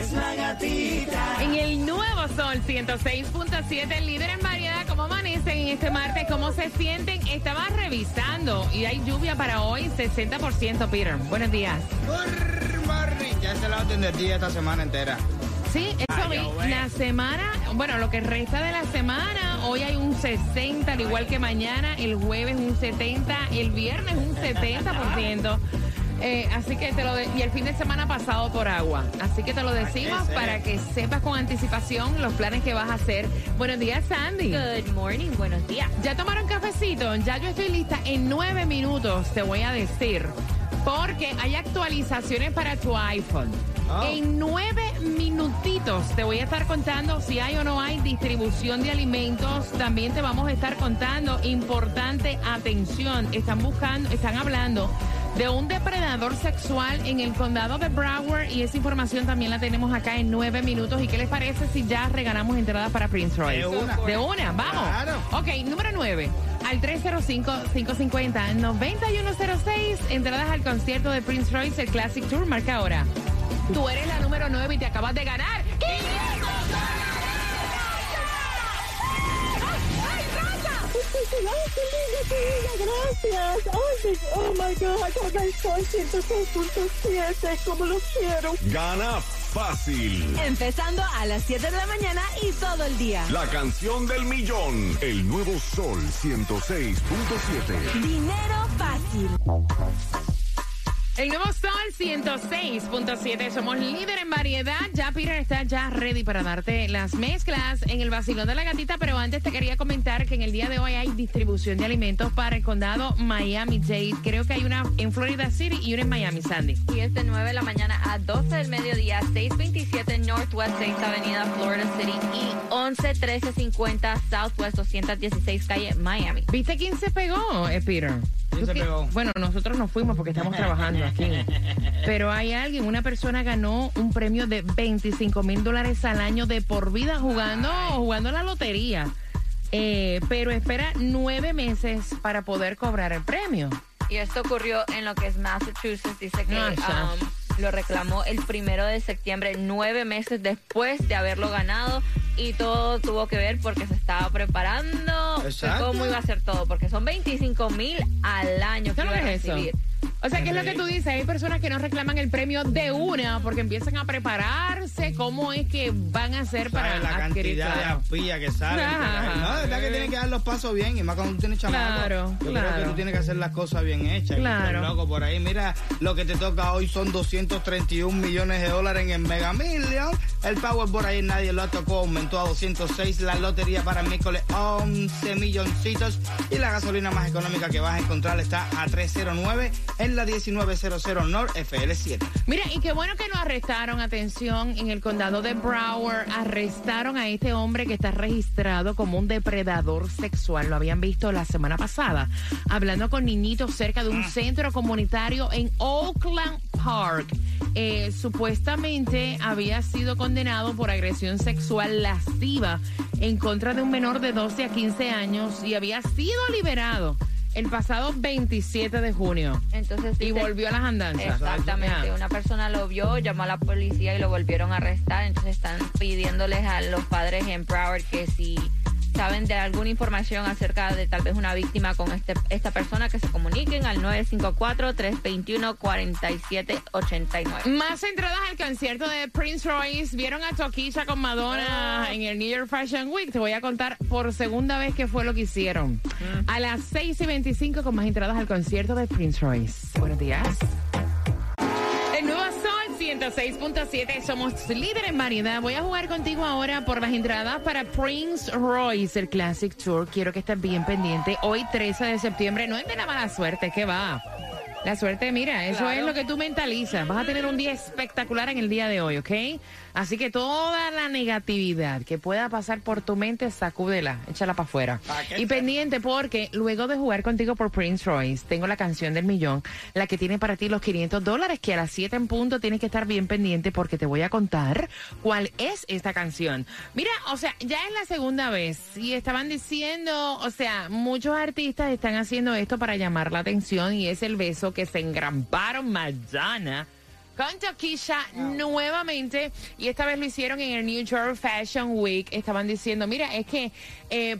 Es la gatita. En el nuevo Sol 106.7, el líder en variedad, ¿cómo amanecen en este martes? ¿Cómo se sienten? Estaba revisando y hay lluvia para hoy, 60%, Peter. Buenos días. Good morning. Ya se la va a día esta semana entera. Sí, eso vi. La semana, bueno, lo que resta de la semana, hoy hay un 60, al igual que mañana, el jueves un 70, el viernes un 70%. Eh, así que te lo de- y el fin de semana pasado por agua. Así que te lo decimos ser. para que sepas con anticipación los planes que vas a hacer. Buenos días, Sandy. Good morning, buenos días. ¿Ya tomaron cafecito? Ya yo estoy lista. En nueve minutos te voy a decir. Porque hay actualizaciones para tu iPhone. Oh. En nueve minutitos te voy a estar contando si hay o no hay distribución de alimentos. También te vamos a estar contando, importante, atención, están buscando, están hablando de un depredador sexual en el condado de Broward y esa información también la tenemos acá en nueve minutos. ¿Y qué les parece si ya regalamos entradas para Prince Royce? De una. De una, vamos. Claro. Ok, número 9. Al 305-550-9106. Entradas al concierto de Prince Royce, el Classic Tour. Marca ahora. Tú eres la número 9 y te acabas de ganar. Gracias. Ay, oh my God, el sol 106.7, como lo quiero. Gana fácil. Empezando a las 7 de la mañana y todo el día. La canción del millón. El nuevo Sol 106.7. Dinero fácil. El nuevo Sol 106.7. Somos líder en variedad. Ya Peter está ya ready para darte las mezclas en el vacilón de la gatita. Pero antes te quería comentar que en el día de hoy hay distribución de alimentos para el condado Miami-Dade. Creo que hay una en Florida City y una en Miami, Sandy. Y es de 9 de la mañana a 12 del mediodía, 627 Northwest 6 Avenida, Florida City y 111350 Southwest 216 Calle, Miami. ¿Viste quién se pegó, eh, Peter? ¿Quién ¿Tú se qué- pegó? Bueno, nosotros nos fuimos porque estamos trabajando aquí. Pero hay alguien, una persona ganó un premio de 25 mil dólares al año de por vida jugando, jugando la lotería. Eh, pero espera nueve meses para poder cobrar el premio. Y esto ocurrió en lo que es Massachusetts. Dice que Ah, um, lo reclamó el primero de septiembre, nueve meses después de haberlo ganado. Y todo tuvo que ver porque se estaba preparando de Exacto. cómo iba a ser todo. Porque son 25 mil al año que ¿Sabes iba a eso? O sea, ¿qué es lo que tú dices? Hay personas que no reclaman el premio de una porque empiezan a prepararse. ¿Cómo es que van a hacer para ¿Sabes la adquirir? cantidad claro. de afía que salen? Ajá. No, de verdad que tienen que dar los pasos bien y más cuando tú tienes chamaco. Claro, Yo creo claro. que tú tienes que hacer las cosas bien hechas. Claro. Loco por ahí. Mira, lo que te toca hoy son 231 millones de dólares en el Mega Million. El Powerball ahí nadie lo tocó, aumentó a 206. La lotería para miércoles 11 milloncitos. Y la gasolina más económica que vas a encontrar está a 309 en la 1900 North FL7. Mira, y qué bueno que lo arrestaron, atención, en el condado de Broward. Arrestaron a este hombre que está registrado como un depredador sexual. Lo habían visto la semana pasada, hablando con niñitos cerca de un centro comunitario en Oakland Park. Eh, supuestamente había sido condenado por agresión sexual lasciva en contra de un menor de 12 a 15 años y había sido liberado el pasado 27 de junio. Entonces Y volvió a las andanzas. Exactamente, una persona lo vio, llamó a la policía y lo volvieron a arrestar, entonces están pidiéndoles a los padres en Broward que si saben de alguna información acerca de tal vez una víctima con este, esta persona, que se comuniquen al 954-321-4789. Más entradas al concierto de Prince Royce. Vieron a Toquilla con Madonna en el New York Fashion Week. Te voy a contar por segunda vez qué fue lo que hicieron. A las 6 y 25 con más entradas al concierto de Prince Royce. Buenos días. El nuevo Sol 106.7, somos líder en variedad. Voy a jugar contigo ahora por las entradas para Prince Royce, el Classic Tour. Quiero que estés bien pendiente. Hoy 13 de septiembre, no es de la mala suerte, ¿qué va? La suerte, mira, eso es lo que tú mentalizas. Vas a tener un día espectacular en el día de hoy, ¿ok? Así que toda la negatividad que pueda pasar por tu mente, sacúdela, échala para afuera. Y pendiente porque luego de jugar contigo por Prince Royce, tengo la canción del millón, la que tiene para ti los 500 dólares, que a las 7 en punto tienes que estar bien pendiente porque te voy a contar cuál es esta canción. Mira, o sea, ya es la segunda vez y estaban diciendo, o sea, muchos artistas están haciendo esto para llamar la atención y es el beso que se engramparon Madonna con Toquilla nuevamente y esta vez lo hicieron en el New York Fashion Week. Estaban diciendo, mira, es que... eh,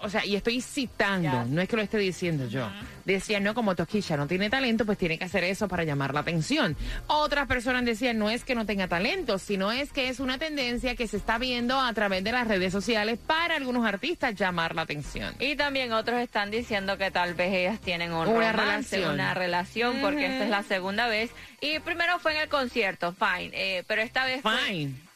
o sea, y estoy citando, no es que lo esté diciendo yo. Decían, no, como Toquilla no tiene talento, pues tiene que hacer eso para llamar la atención. Otras personas decían, no es que no tenga talento, sino es que es una tendencia que se está viendo a través de las redes sociales para algunos artistas llamar la atención. Y también otros están diciendo que tal vez ellas tienen un Una romance, relación. una relación, porque esta es la segunda vez. Y primero fue en el concierto, fine, eh, pero esta vez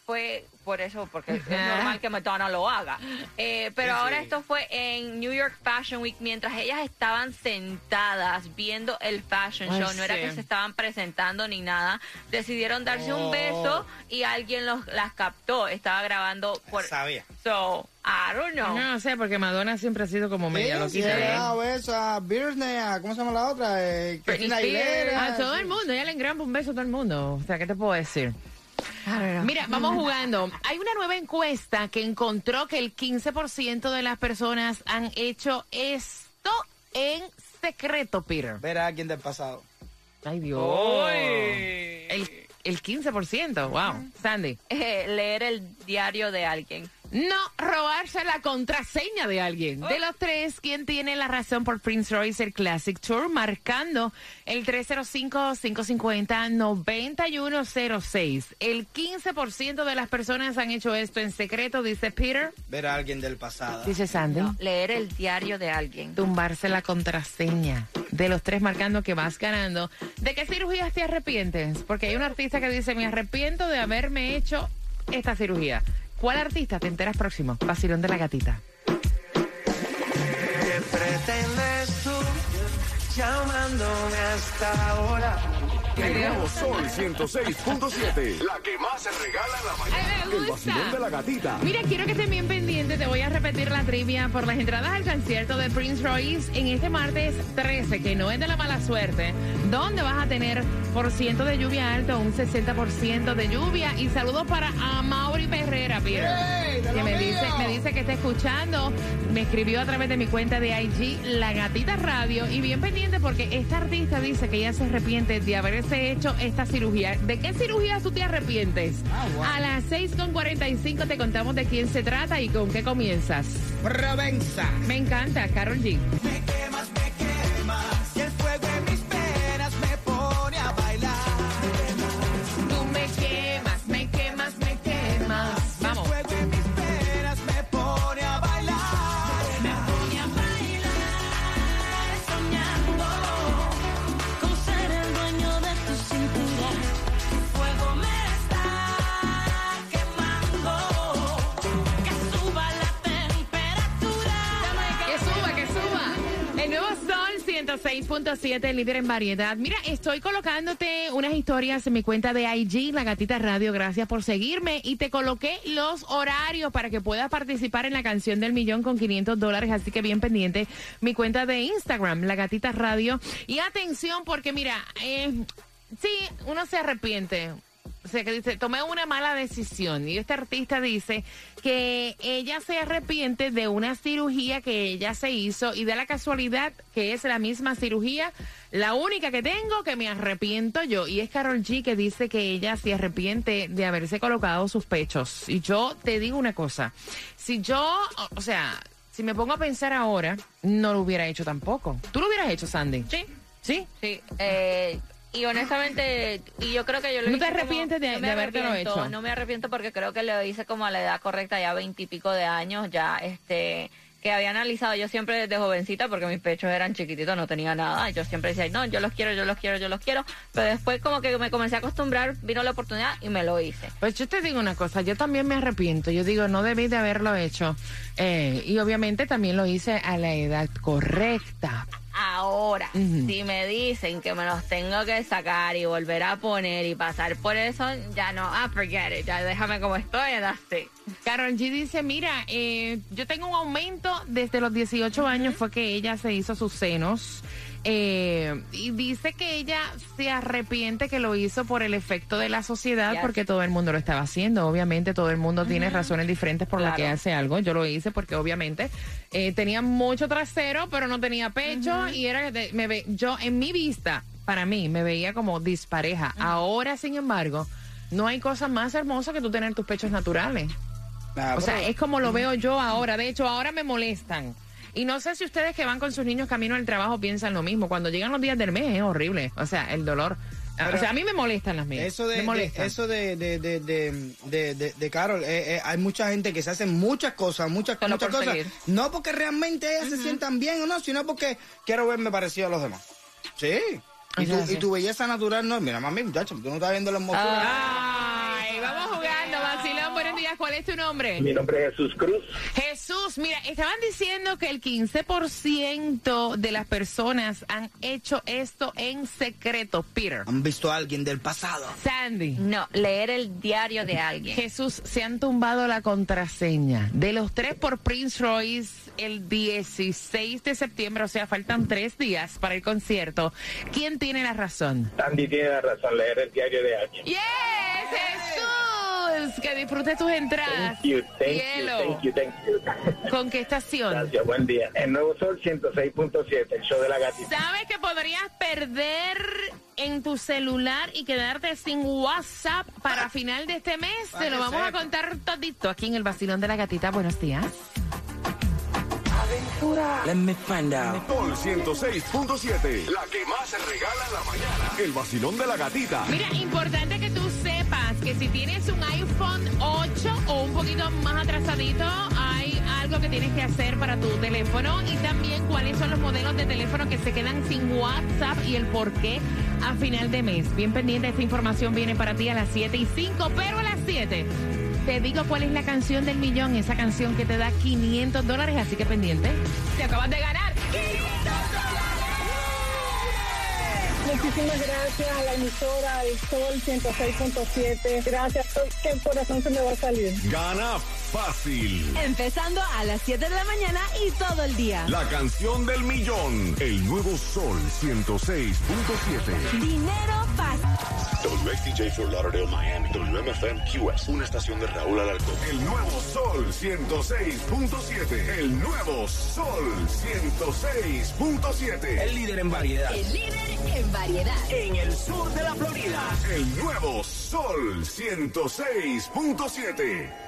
fue por eso, porque es normal que Madonna lo haga. Eh, pero ahora esto fue en New York Fashion Week, mientras ellas estaban sentadas viendo el fashion Ay, show, no era sí. que se estaban presentando ni nada, decidieron darse Oh. un beso y alguien los, las captó, estaba grabando por... Sabía. So, I don't know. No sé, porque Madonna siempre ha sido como media Sí, loquita. sí, ¿eh? beso a Britney, a- ¿cómo se llama la otra? Eh, Cristina. Aguilera. A todo sí. el mundo, ella le engrampa un beso a todo el mundo. O sea, ¿qué te puedo decir? Mira, vamos jugando. Hay una nueva encuesta que encontró que el 15% de las personas han hecho esto en secreto, Peter. Ver a alguien del pasado. Ay, Dios. El, el 15%, wow. Sandy. Eh, leer el diario de alguien. No robarse la contraseña de alguien. De los tres, ¿quién tiene la razón por Prince Royce el Classic Tour? Marcando el 305-550-9106. El 15% de las personas han hecho esto en secreto, dice Peter. Ver a alguien del pasado. Dice Sandy. Leer el diario de alguien. Tumbarse la contraseña. De los tres marcando que vas ganando. ¿De qué cirugías te arrepientes? Porque hay un artista que dice, me arrepiento de haberme hecho esta cirugía. ¿Cuál artista te enteras próximo? Vacilón de la gatita. El nuevo Sol 106.7. La que más se regala en la mañana. Ay, me El vacilón de la gatita. Mira, quiero que estén bien pendientes. Te voy a repetir la trivia por las entradas al concierto de Prince Royce en este martes 13, que no es de la mala suerte, donde vas a tener por ciento de lluvia alto, un 60% de lluvia. Y saludos para Amaury Perrera, Peter, ¡Ey, de que me mío! dice, me dice que está escuchando. Me escribió a través de mi cuenta de IG, La Gatita Radio. Y bien pendiente porque esta artista dice que ella se arrepiente de haberse hecho esta cirugía. ¿De qué cirugía tú te arrepientes? A las 6.45 te contamos de quién se trata y con qué comienzas. Provenza. Me encanta, Carol G. 106.7, líder en variedad. Mira, estoy colocándote unas historias en mi cuenta de IG, La Gatita Radio. Gracias por seguirme. Y te coloqué los horarios para que puedas participar en la canción del millón con 500 dólares. Así que bien pendiente. Mi cuenta de Instagram, La Gatita Radio. Y atención, porque mira, eh, sí, uno se arrepiente. O sea, que dice, tomé una mala decisión. Y este artista dice que ella se arrepiente de una cirugía que ella se hizo y de la casualidad que es la misma cirugía, la única que tengo que me arrepiento yo. Y es Carol G que dice que ella se arrepiente de haberse colocado sus pechos. Y yo te digo una cosa, si yo, o- sea, si me pongo a pensar ahora, no lo hubiera hecho tampoco. ¿Tú lo hubieras hecho, Sandy? Sí. ¿Sí? Sí, eh, y honestamente, y yo creo que yo lo ¿No hice te como- arrepientes de- no hecho? No me arrepiento porque creo que lo hice como a la edad correcta, ya veintipico de años, ya este que había analizado yo siempre desde jovencita porque mis pechos eran chiquititos, no tenía nada. Yo siempre decía, no, yo los quiero, yo los quiero, yo los quiero. Pero después como que me comencé a acostumbrar, vino la oportunidad y me lo hice. Pues yo te digo una cosa, yo también me arrepiento. Yo digo, no debí de haberlo hecho. Eh, y obviamente también lo hice a la edad correcta. Ahora, si me dicen que me los tengo que sacar y volver a poner y pasar por eso, ya no, ah, forget it, ya déjame como estoy, that's it. Carol G dice, mira, eh, yo tengo un aumento desde los 18 años, fue que ella se hizo sus senos. Eh, y dice que ella se arrepiente que lo hizo por el efecto de la sociedad, Yes. porque todo el mundo lo estaba haciendo. Obviamente todo el mundo tiene razones diferentes por las que Claro. hace algo. Yo lo hice porque obviamente eh, tenía mucho trasero, pero no tenía pecho y era de- me ve, yo en mi vista, para mí, me veía como dispareja. Ahora, sin embargo, no hay cosa más hermosa que tú tener tus pechos naturales. Nah, O sea, es como lo veo yo ahora. De hecho, ahora me molestan. Y no sé si ustedes que van con sus niños camino al trabajo piensan lo mismo. Cuando llegan los días del mes es horrible. O sea, el dolor. Pero o sea, a mí me molestan las mías. Eso me de, eso de, de, de, de, de, Carol, eh, eh, hay mucha gente que se hace muchas cosas, muchas, Solo muchas cosas. seguir. No porque realmente ellas se sientan bien o no, sino porque quiero verme parecido a los demás. Sí. Y, tu, y tu belleza natural no, mira, mami, muchacho, tú no estás viendo la hermosura. Ah. Ay, vamos jugando, vacilón. Buenos días. ¿Cuál es tu nombre? Mi nombre es Jesús Cruz. Jesús, mira, estaban diciendo que el 15% de las personas han hecho esto en secreto, Peter. Han visto a alguien del pasado. Sandy. No, leer el diario de alguien. Jesús, se han tumbado la contraseña de los tres por Prince Royce el 16 de septiembre, o sea, faltan tres días para el concierto. ¿Quién tiene la razón? Andy tiene la razón, leer el diario de alguien. ¡Yes, Jesús! Que disfrutes tus entradas. Thank you, thank Cielo. you, thank you, thank you. ¿Con qué estación? Gracias, buen día. El Nuevo Sol 106.7, el show de la gatita. ¿Sabes que podrías perder en tu celular y quedarte sin WhatsApp para final de este mes? Para Te lo vamos a contar todito aquí en el Vacilón de la Gatita. Buenos días. Let me find out. Sol 106.7. La que más se regala en la mañana. El vacilón de la gatita. Mira, importante que tú que si tienes un iPhone 8 o un poquito más atrasadito, hay algo que tienes que hacer para tu teléfono y también cuáles son los modelos de teléfono que se quedan sin WhatsApp y el por qué a final de mes. Bien pendiente, esta información viene para ti a las 7 y 5, pero a las 7. Te digo cuál es la canción del millón, esa canción que te da 500 dólares, así que pendiente. Te acabas de ganar. Muchísimas gracias a la emisora El Sol 106.7. Gracias, que el corazón se me va a salir. Gana fácil. Empezando a las 7 de la mañana y todo el día. La canción del millón. El nuevo Sol 106.7. Dinero fácil. WXTJ for Lauderdale, Miami. WMFM QS. Una estación de Raúl Alarcón. El nuevo Sol 106.7. El nuevo Sol 106.7. El líder en variedad. El líder en variedad. En el sur de la Florida. El nuevo Sol 106.7.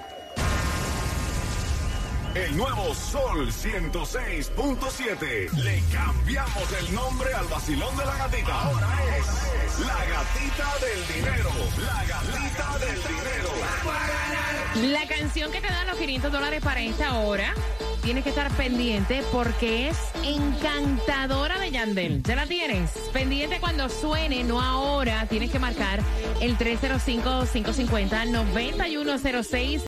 El nuevo Sol 106.7. Le cambiamos el nombre al vacilón de la gatita. Ahora es la gatita del dinero. La gatita del dinero. La canción que te da los 500 dólares para esta hora, tienes que estar pendiente porque es encantadora de Yandel. ¿Ya la tienes? Pendiente cuando suene, no ahora. Tienes que marcar el 305-550-9106